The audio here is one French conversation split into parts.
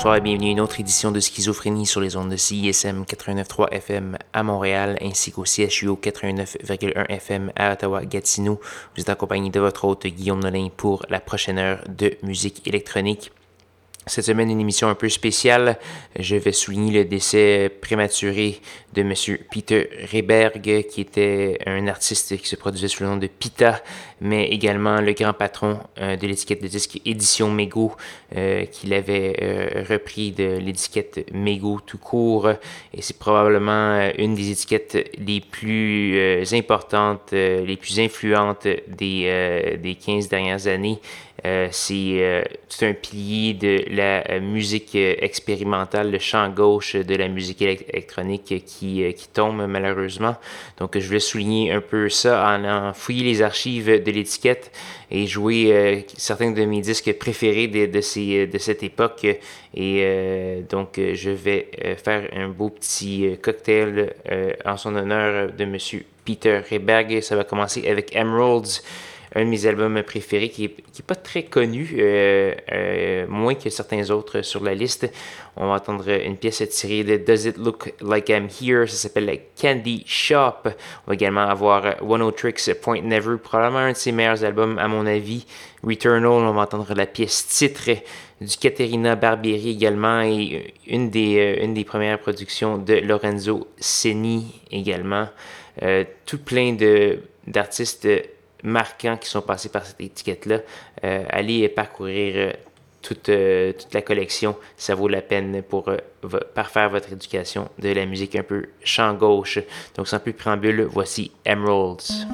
Bonsoir et bienvenue à une autre édition de Schizophrénie sur les ondes de CISM 89.3 FM à Montréal ainsi qu'au CHUO 89.1 FM à Ottawa-Gatineau. Vous êtes accompagné de votre hôte Guillaume Nolin pour la prochaine heure de musique électronique. Cette semaine, une émission un peu spéciale. Je vais souligner le décès prématuré de M. Peter Reberg, qui était un artiste qui se produisait sous le nom de Pita, mais également le grand patron euh, de l'étiquette de disque Édition Mego, euh, qu'il avait euh, repris de l'étiquette Mego tout court. Et c'est probablement une des étiquettes les plus importantes, les plus influentes des, des 15 dernières années. C'est tout un pilier de la musique expérimentale, le champ gauche de la musique électronique qui, qui tombe malheureusement. Donc je voulais souligner un peu ça en, fouillant les archives de l'étiquette et jouer euh, certains de mes disques préférés de, de, cette époque. Et euh, donc, je vais euh, faire un beau petit cocktail en son honneur de Monsieur Peter Reberg. Ça va commencer avec Emeralds un de mes albums préférés qui n'est est pas très connu, euh, euh, moins que certains autres sur la liste. On va entendre une pièce tirée de Does It Look Like I'm Here, ça s'appelle Candy Shop. On va également avoir One O Tricks Point Never, probablement un de ses meilleurs albums à mon avis. Returnal, on va entendre la pièce titre du Caterina Barbieri également et une des, euh, une des premières productions de Lorenzo Seni également. tout plein d'artistes marquants qui sont passés par cette étiquette-là. Euh, allez parcourir euh, toute, euh, toute, la collection. Ça vaut la peine pour parfaire votre éducation de la musique un peu champ gauche. Donc sans plus préambule, voici Emeralds.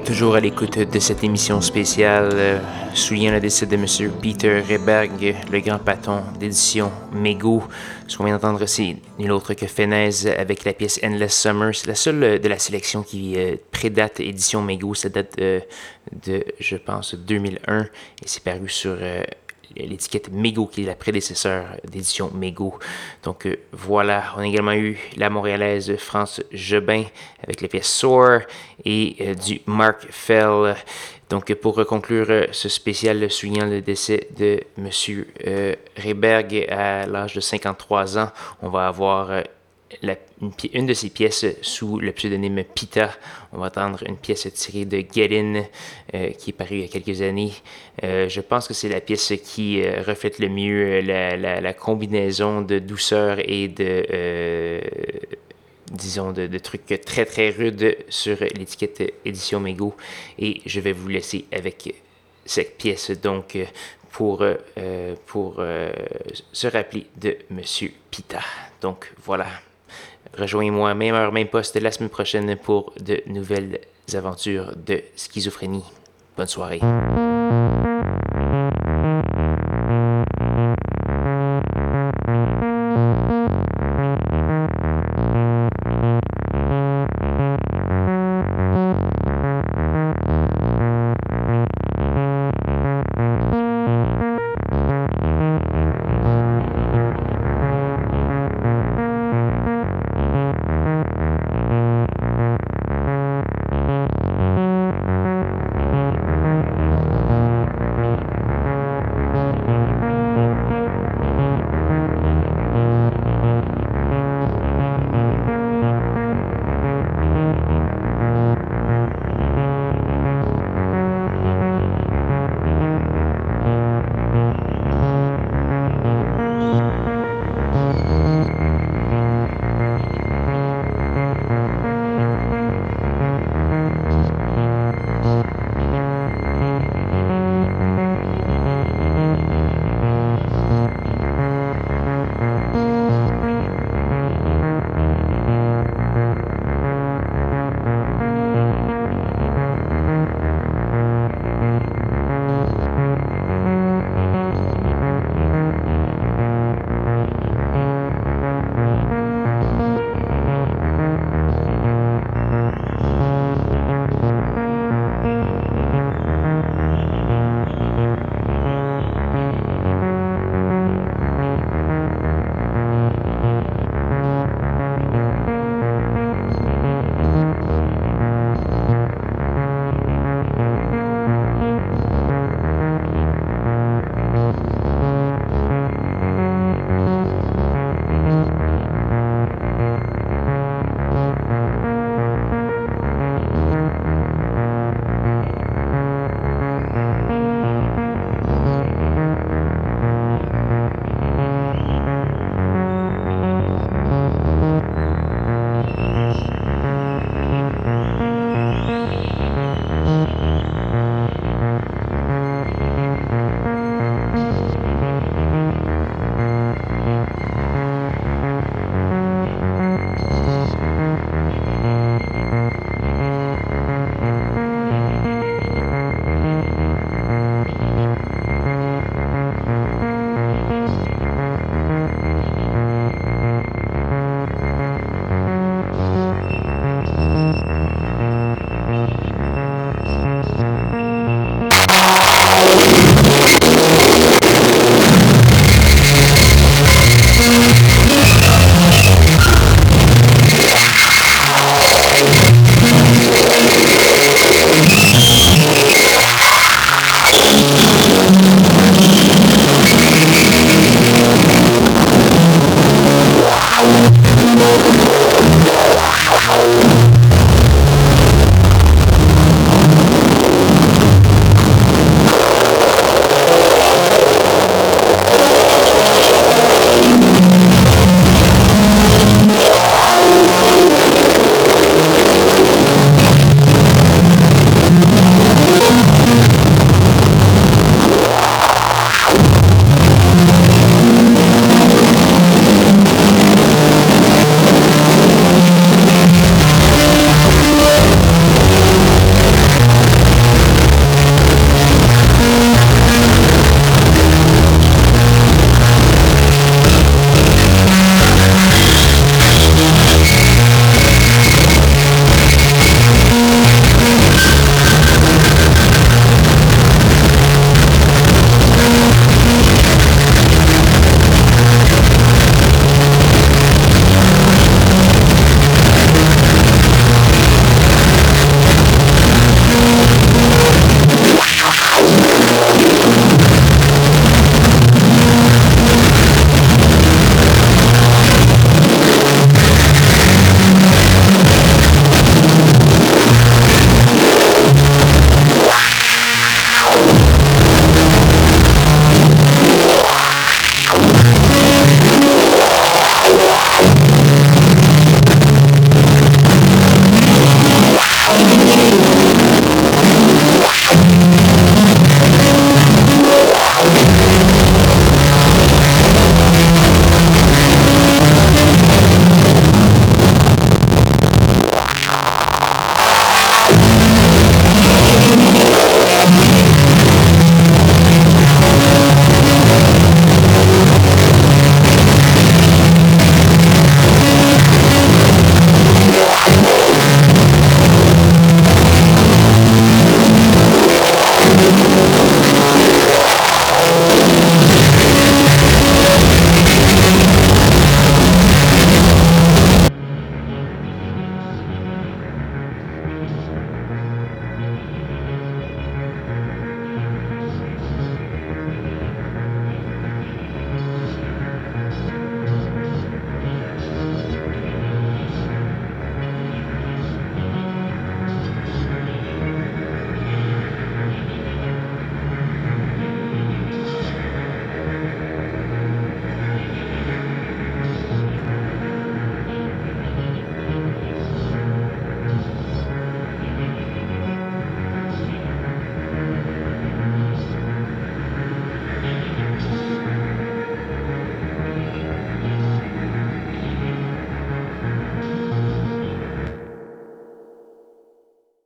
Toujours à l'écoute de cette émission spéciale, euh, soulignant le décès de M. Peter Reberg, le grand patron d'édition Mego. Ce qu'on vient d'entendre, c'est nul autre que Fenez avec la pièce Endless Summer. C'est la seule de la sélection qui euh, prédate édition Mego. Ça date euh, de, je pense, 2001 et c'est paru sur euh, l'étiquette Mego, qui est la prédécesseur d'édition Mego. Donc euh, voilà, on a également eu la montréalaise France Jobin avec la pièce Soar et euh, du Mark Fell. Donc pour conclure euh, ce spécial soulignant le décès de M. Reberg à l'âge de 53 ans, on va avoir une, de ses pièces sous le pseudonyme Pita. On va entendre une pièce tirée de Get In euh, qui est parue il y a quelques années. Euh, je pense que c'est la pièce qui euh, reflète le mieux la, la, combinaison de douceur et de disons, de, trucs très très rudes sur l'étiquette édition Mego. Et je vais vous laisser avec cette pièce donc pour, euh, pour euh, se rappeler de Monsieur Pita. Donc voilà. Rejoignez-moi, même heure, même poste, la semaine prochaine pour de nouvelles aventures de schizophrénie. Bonne soirée.